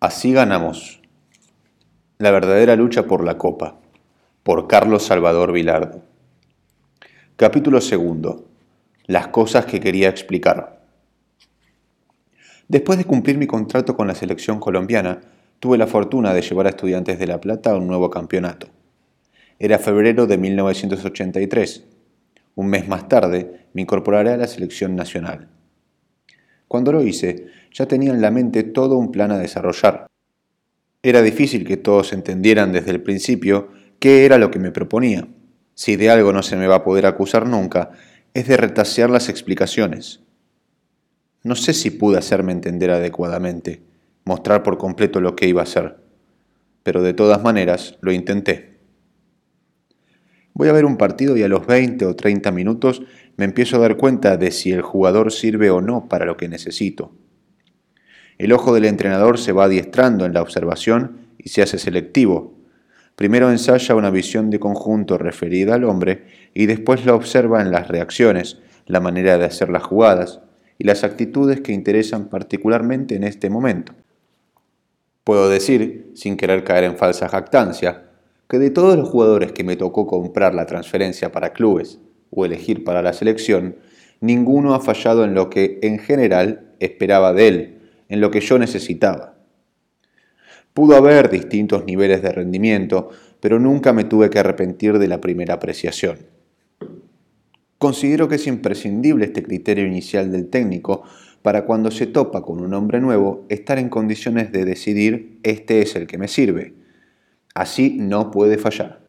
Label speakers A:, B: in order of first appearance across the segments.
A: Así ganamos. La verdadera lucha por la copa. Por Carlos Salvador Vilardo. Capítulo segundo. Las cosas que quería explicar. Después de cumplir mi contrato con la selección colombiana, tuve la fortuna de llevar a Estudiantes de La Plata a un nuevo campeonato. Era febrero de 1983. Un mes más tarde me incorporaré a la selección nacional. Cuando lo hice, ya tenía en la mente todo un plan a desarrollar. Era difícil que todos entendieran desde el principio qué era lo que me proponía. Si de algo no se me va a poder acusar nunca, es de retasear las explicaciones. No sé si pude hacerme entender adecuadamente, mostrar por completo lo que iba a hacer, pero de todas maneras lo intenté. Voy a ver un partido y a los 20 o 30 minutos me empiezo a dar cuenta de si el jugador sirve o no para lo que necesito. El ojo del entrenador se va adiestrando en la observación y se hace selectivo. Primero ensaya una visión de conjunto referida al hombre y después la observa en las reacciones, la manera de hacer las jugadas y las actitudes que interesan particularmente en este momento. Puedo decir, sin querer caer en falsa jactancia, que de todos los jugadores que me tocó comprar la transferencia para clubes, o elegir para la selección, ninguno ha fallado en lo que en general esperaba de él, en lo que yo necesitaba. Pudo haber distintos niveles de rendimiento, pero nunca me tuve que arrepentir de la primera apreciación. Considero que es imprescindible este criterio inicial del técnico para cuando se topa con un hombre nuevo estar en condiciones de decidir este es el que me sirve. Así no puede fallar.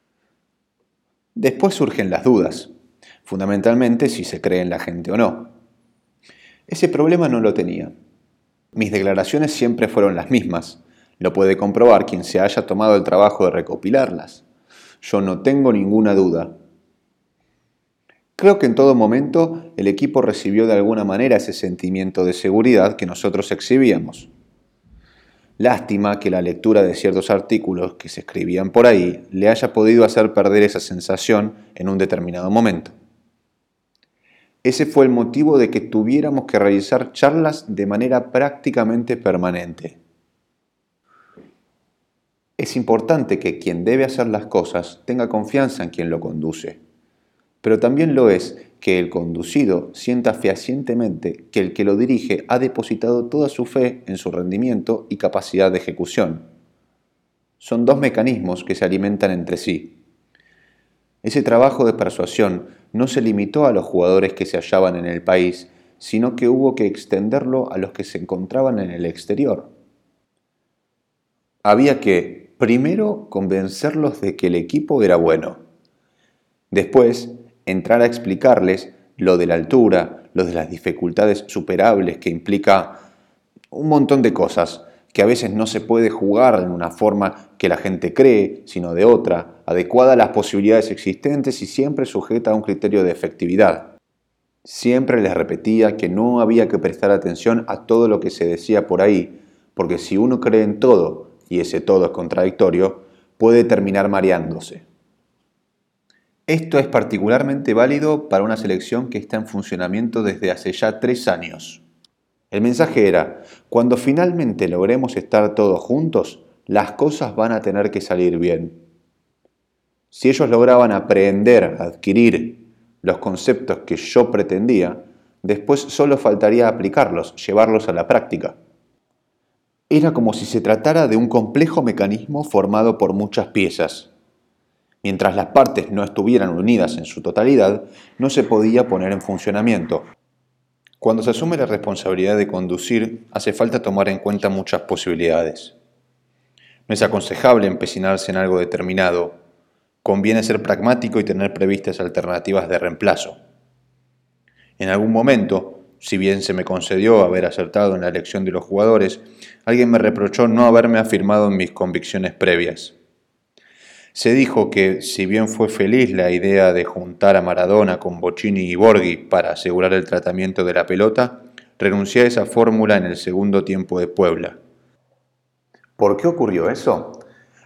A: Después surgen las dudas fundamentalmente si se cree en la gente o no. Ese problema no lo tenía. Mis declaraciones siempre fueron las mismas. Lo puede comprobar quien se haya tomado el trabajo de recopilarlas. Yo no tengo ninguna duda. Creo que en todo momento el equipo recibió de alguna manera ese sentimiento de seguridad que nosotros exhibíamos. Lástima que la lectura de ciertos artículos que se escribían por ahí le haya podido hacer perder esa sensación en un determinado momento. Ese fue el motivo de que tuviéramos que realizar charlas de manera prácticamente permanente. Es importante que quien debe hacer las cosas tenga confianza en quien lo conduce, pero también lo es que el conducido sienta fehacientemente que el que lo dirige ha depositado toda su fe en su rendimiento y capacidad de ejecución. Son dos mecanismos que se alimentan entre sí. Ese trabajo de persuasión no se limitó a los jugadores que se hallaban en el país, sino que hubo que extenderlo a los que se encontraban en el exterior. Había que, primero, convencerlos de que el equipo era bueno. Después, entrar a explicarles lo de la altura, lo de las dificultades superables que implica un montón de cosas, que a veces no se puede jugar en una forma que la gente cree, sino de otra, adecuada a las posibilidades existentes y siempre sujeta a un criterio de efectividad. Siempre les repetía que no había que prestar atención a todo lo que se decía por ahí, porque si uno cree en todo, y ese todo es contradictorio, puede terminar mareándose. Esto es particularmente válido para una selección que está en funcionamiento desde hace ya tres años. El mensaje era, cuando finalmente logremos estar todos juntos, las cosas van a tener que salir bien. Si ellos lograban aprender, adquirir los conceptos que yo pretendía, después solo faltaría aplicarlos, llevarlos a la práctica. Era como si se tratara de un complejo mecanismo formado por muchas piezas. Mientras las partes no estuvieran unidas en su totalidad, no se podía poner en funcionamiento, cuando se asume la responsabilidad de conducir, hace falta tomar en cuenta muchas posibilidades. No es aconsejable empecinarse en algo determinado. Conviene ser pragmático y tener previstas alternativas de reemplazo. En algún momento, si bien se me concedió haber acertado en la elección de los jugadores, alguien me reprochó no haberme afirmado en mis convicciones previas. Se dijo que, si bien fue feliz la idea de juntar a Maradona con Bocini y Borghi para asegurar el tratamiento de la pelota, renuncié a esa fórmula en el segundo tiempo de Puebla. ¿Por qué ocurrió eso?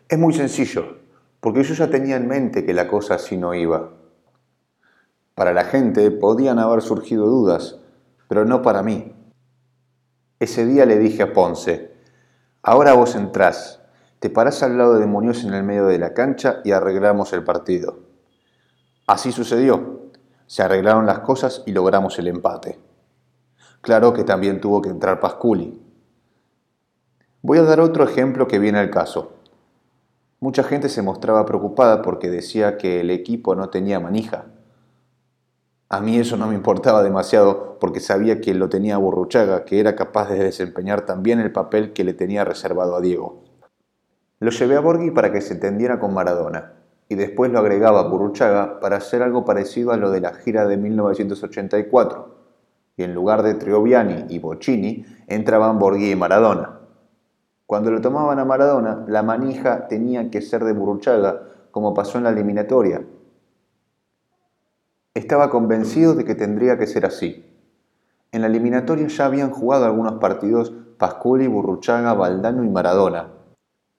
A: Es muy sencillo, porque yo ya tenía en mente que la cosa así no iba. Para la gente podían haber surgido dudas, pero no para mí. Ese día le dije a Ponce, Ahora vos entrás, te parás al lado de Muñoz en el medio de la cancha y arreglamos el partido. Así sucedió. Se arreglaron las cosas y logramos el empate. Claro que también tuvo que entrar Pasculi. Voy a dar otro ejemplo que viene al caso. Mucha gente se mostraba preocupada porque decía que el equipo no tenía manija. A mí eso no me importaba demasiado porque sabía que lo tenía Burruchaga, que era capaz de desempeñar también el papel que le tenía reservado a Diego. Lo llevé a Borghi para que se entendiera con Maradona, y después lo agregaba a Burruchaga para hacer algo parecido a lo de la gira de 1984, y en lugar de Trioviani y Bocini entraban Borghi y Maradona. Cuando lo tomaban a Maradona, la manija tenía que ser de Burruchaga, como pasó en la eliminatoria. Estaba convencido de que tendría que ser así. En la eliminatoria ya habían jugado algunos partidos Pasculi, Burruchaga, Valdano y Maradona,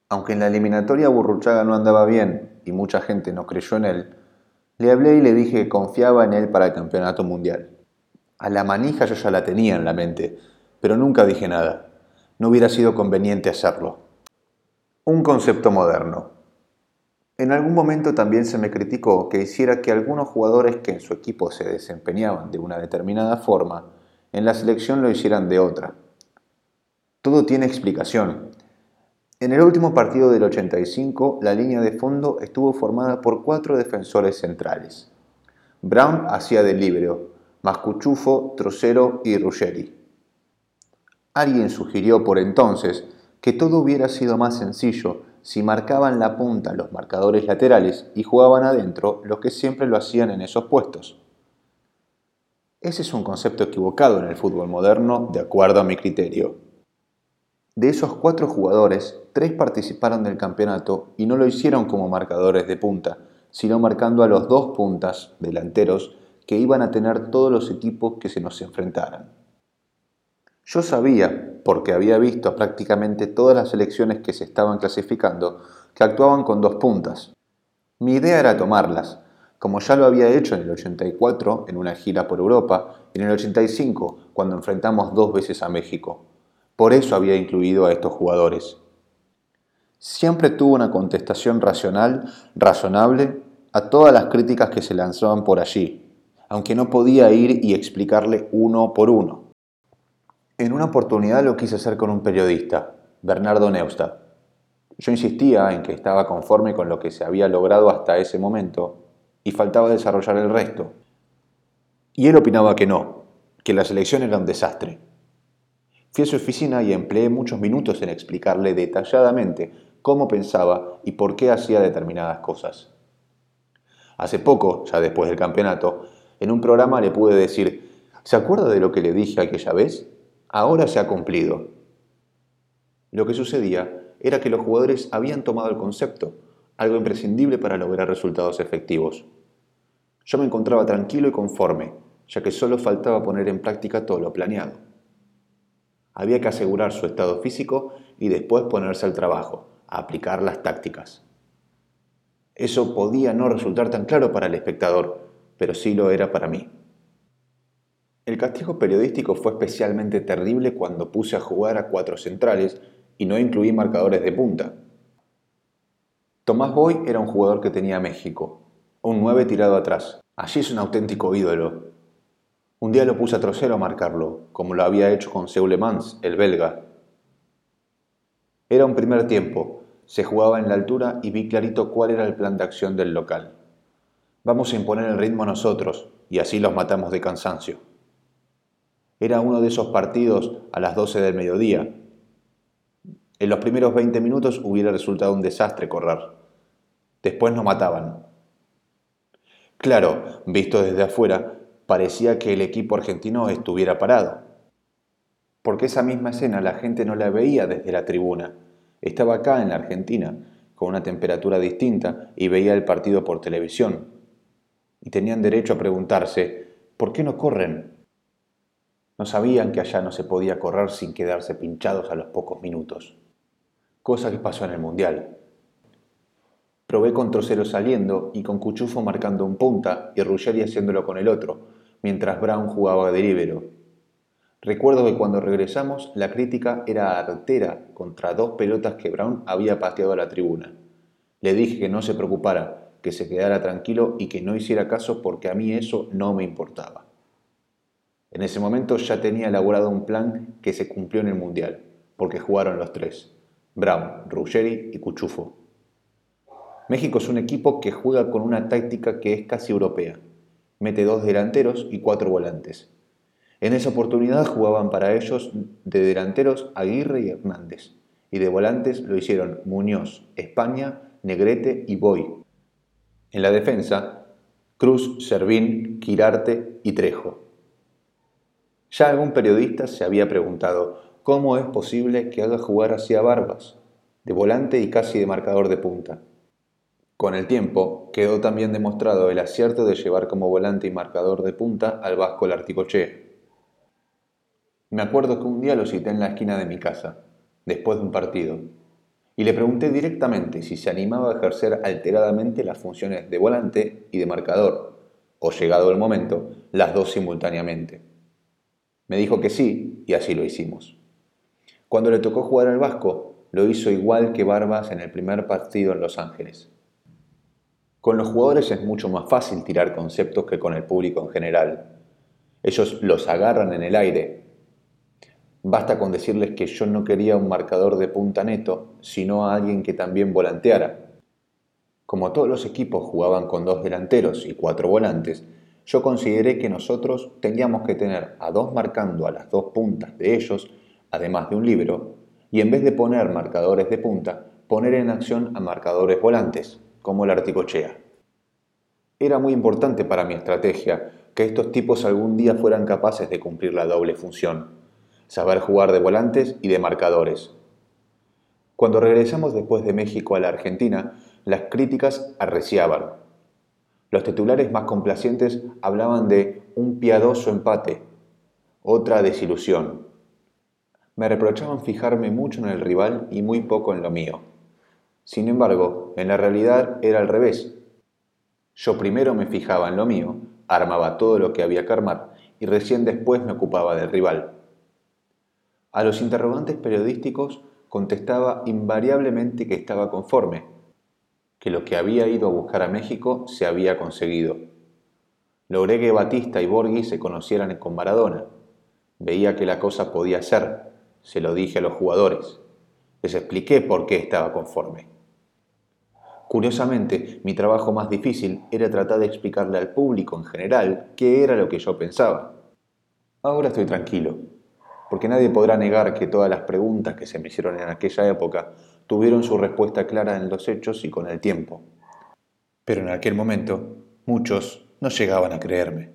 A: aunque en la eliminatoria Burruchaga no andaba bien y mucha gente no creyó en él, le hablé y le dije que confiaba en él para el campeonato mundial. A la manija yo ya la tenía en la mente, pero nunca dije nada. No hubiera sido conveniente hacerlo. Un concepto moderno. En algún momento también se me criticó que hiciera que algunos jugadores que en su equipo se desempeñaban de una determinada forma, en la selección lo hicieran de otra. Todo tiene explicación en el último partido del 85, la línea de fondo estuvo formada por cuatro defensores centrales. Brown hacía de libero, Mascuchufo, Trocero y Ruggeri. Alguien sugirió por entonces que todo hubiera sido más sencillo si marcaban la punta los marcadores laterales y jugaban adentro los que siempre lo hacían en esos puestos. Ese es un concepto equivocado en el fútbol moderno, de acuerdo a mi criterio. De esos cuatro jugadores, tres participaron del campeonato y no lo hicieron como marcadores de punta, sino marcando a los dos puntas delanteros que iban a tener todos los equipos que se nos enfrentaran. Yo sabía, porque había visto prácticamente todas las selecciones que se estaban clasificando, que actuaban con dos puntas. Mi idea era tomarlas, como ya lo había hecho en el 84 en una gira por Europa y en el 85 cuando enfrentamos dos veces a México. Por eso había incluido a estos jugadores. Siempre tuvo una contestación racional, razonable, a todas las críticas que se lanzaban por allí, aunque no podía ir y explicarle uno por uno. En una oportunidad lo quise hacer con un periodista, Bernardo Neustadt. Yo insistía en que estaba conforme con lo que se había logrado hasta ese momento y faltaba desarrollar el resto. Y él opinaba que no, que la selección era un desastre. Fui a su oficina y empleé muchos minutos en explicarle detalladamente cómo pensaba y por qué hacía determinadas cosas. Hace poco, ya después del campeonato, en un programa le pude decir, ¿se acuerda de lo que le dije aquella vez? Ahora se ha cumplido. Lo que sucedía era que los jugadores habían tomado el concepto, algo imprescindible para lograr resultados efectivos. Yo me encontraba tranquilo y conforme, ya que solo faltaba poner en práctica todo lo planeado. Había que asegurar su estado físico y después ponerse al trabajo, aplicar las tácticas. Eso podía no resultar tan claro para el espectador, pero sí lo era para mí. El castigo periodístico fue especialmente terrible cuando puse a jugar a cuatro centrales y no incluí marcadores de punta. Tomás Boy era un jugador que tenía México, un 9 tirado atrás. Allí es un auténtico ídolo, un día lo puse a trocero a marcarlo, como lo había hecho con Seulemans, el belga. Era un primer tiempo, se jugaba en la altura y vi clarito cuál era el plan de acción del local. Vamos a imponer el ritmo nosotros y así los matamos de cansancio. Era uno de esos partidos a las 12 del mediodía. En los primeros 20 minutos hubiera resultado un desastre correr. Después nos mataban. Claro, visto desde afuera, parecía que el equipo argentino estuviera parado. Porque esa misma escena la gente no la veía desde la tribuna. Estaba acá en la Argentina, con una temperatura distinta, y veía el partido por televisión. Y tenían derecho a preguntarse, ¿por qué no corren? No sabían que allá no se podía correr sin quedarse pinchados a los pocos minutos. Cosa que pasó en el Mundial. Probé con Trocero saliendo y con Cuchufo marcando un punta y Ruggeri haciéndolo con el otro, mientras Brown jugaba de líbero. Recuerdo que cuando regresamos la crítica era artera contra dos pelotas que Brown había pateado a la tribuna. Le dije que no se preocupara, que se quedara tranquilo y que no hiciera caso porque a mí eso no me importaba. En ese momento ya tenía elaborado un plan que se cumplió en el Mundial, porque jugaron los tres, Brown, Ruggeri y Cuchufo. México es un equipo que juega con una táctica que es casi europea. Mete dos delanteros y cuatro volantes. En esa oportunidad jugaban para ellos de delanteros Aguirre y Hernández, y de volantes lo hicieron Muñoz, España, Negrete y Boy. En la defensa, Cruz, Servín, Quirarte y Trejo. Ya algún periodista se había preguntado cómo es posible que haga jugar así a Barbas, de volante y casi de marcador de punta. Con el tiempo, quedó también demostrado el acierto de llevar como volante y marcador de punta al Vasco Larticoche. Me acuerdo que un día lo cité en la esquina de mi casa, después de un partido, y le pregunté directamente si se animaba a ejercer alteradamente las funciones de volante y de marcador, o llegado el momento, las dos simultáneamente. Me dijo que sí, y así lo hicimos. Cuando le tocó jugar al Vasco, lo hizo igual que Barbas en el primer partido en Los Ángeles. Con los jugadores es mucho más fácil tirar conceptos que con el público en general. Ellos los agarran en el aire. Basta con decirles que yo no quería un marcador de punta neto, sino a alguien que también volanteara. Como todos los equipos jugaban con dos delanteros y cuatro volantes, yo consideré que nosotros teníamos que tener a dos marcando a las dos puntas de ellos, además de un libro, y en vez de poner marcadores de punta, poner en acción a marcadores volantes como la articochea. Era muy importante para mi estrategia que estos tipos algún día fueran capaces de cumplir la doble función, saber jugar de volantes y de marcadores. Cuando regresamos después de México a la Argentina, las críticas arreciaban. Los titulares más complacientes hablaban de un piadoso empate, otra desilusión. Me reprochaban fijarme mucho en el rival y muy poco en lo mío. Sin embargo, en la realidad era al revés. Yo primero me fijaba en lo mío, armaba todo lo que había que armar y recién después me ocupaba del rival. A los interrogantes periodísticos contestaba invariablemente que estaba conforme, que lo que había ido a buscar a México se había conseguido. Logré que Batista y Borghi se conocieran con Maradona. Veía que la cosa podía ser, se lo dije a los jugadores. Les expliqué por qué estaba conforme. Curiosamente, mi trabajo más difícil era tratar de explicarle al público en general qué era lo que yo pensaba. Ahora estoy tranquilo, porque nadie podrá negar que todas las preguntas que se me hicieron en aquella época tuvieron su respuesta clara en los hechos y con el tiempo. Pero en aquel momento, muchos no llegaban a creerme.